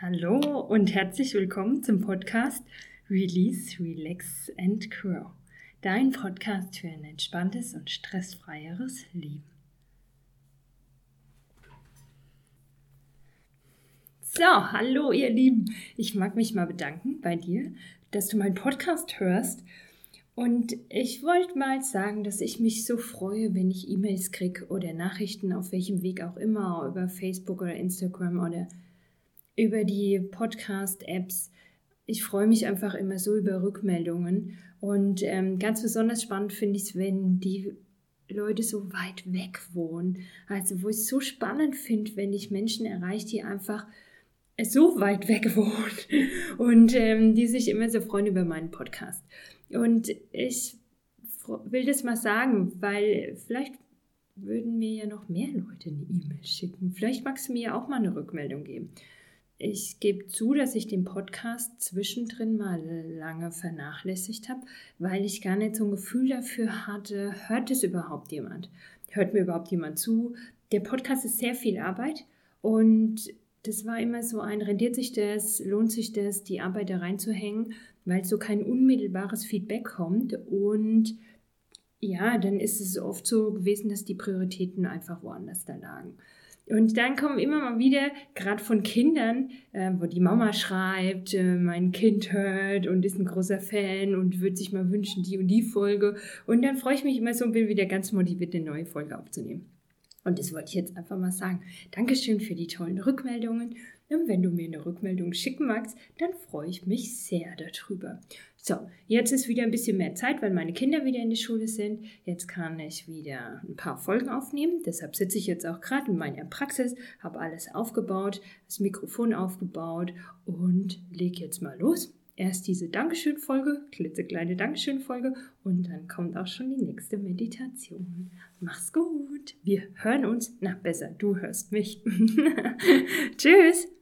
Hallo und herzlich willkommen zum Podcast Release, Relax and Grow. Dein Podcast für ein entspanntes und stressfreieres Leben. So, hallo ihr Lieben. Ich mag mich mal bedanken bei dir, dass du meinen Podcast hörst. Und ich wollte mal sagen, dass ich mich so freue, wenn ich E-Mails kriege oder Nachrichten auf welchem Weg auch immer, über Facebook oder Instagram oder über die Podcast-Apps. Ich freue mich einfach immer so über Rückmeldungen. Und ähm, ganz besonders spannend finde ich es, wenn die Leute so weit weg wohnen. Also wo ich es so spannend finde, wenn ich Menschen erreiche, die einfach so weit weg wohnen und ähm, die sich immer so freuen über meinen Podcast. Und ich will das mal sagen, weil vielleicht würden mir ja noch mehr Leute eine E-Mail schicken. Vielleicht magst du mir ja auch mal eine Rückmeldung geben. Ich gebe zu, dass ich den Podcast zwischendrin mal lange vernachlässigt habe, weil ich gar nicht so ein Gefühl dafür hatte, hört es überhaupt jemand? Hört mir überhaupt jemand zu? Der Podcast ist sehr viel Arbeit und das war immer so ein, rendiert sich das, lohnt sich das, die Arbeit da reinzuhängen, weil so kein unmittelbares Feedback kommt und ja, dann ist es oft so gewesen, dass die Prioritäten einfach woanders da lagen. Und dann kommen immer mal wieder, gerade von Kindern, äh, wo die Mama schreibt, äh, mein Kind hört und ist ein großer Fan und würde sich mal wünschen, die und die Folge. Und dann freue ich mich immer so und bin wieder ganz motiviert, eine neue Folge aufzunehmen. Und das wollte ich jetzt einfach mal sagen. Dankeschön für die tollen Rückmeldungen. Und wenn du mir eine Rückmeldung schicken magst, dann freue ich mich sehr darüber. So, jetzt ist wieder ein bisschen mehr Zeit, weil meine Kinder wieder in der Schule sind. Jetzt kann ich wieder ein paar Folgen aufnehmen. Deshalb sitze ich jetzt auch gerade in meiner Praxis, habe alles aufgebaut, das Mikrofon aufgebaut und lege jetzt mal los erst diese Dankeschön-Folge, klitzekleine Dankeschön-Folge und dann kommt auch schon die nächste Meditation. Mach's gut. Wir hören uns. Na, besser, du hörst mich. Tschüss.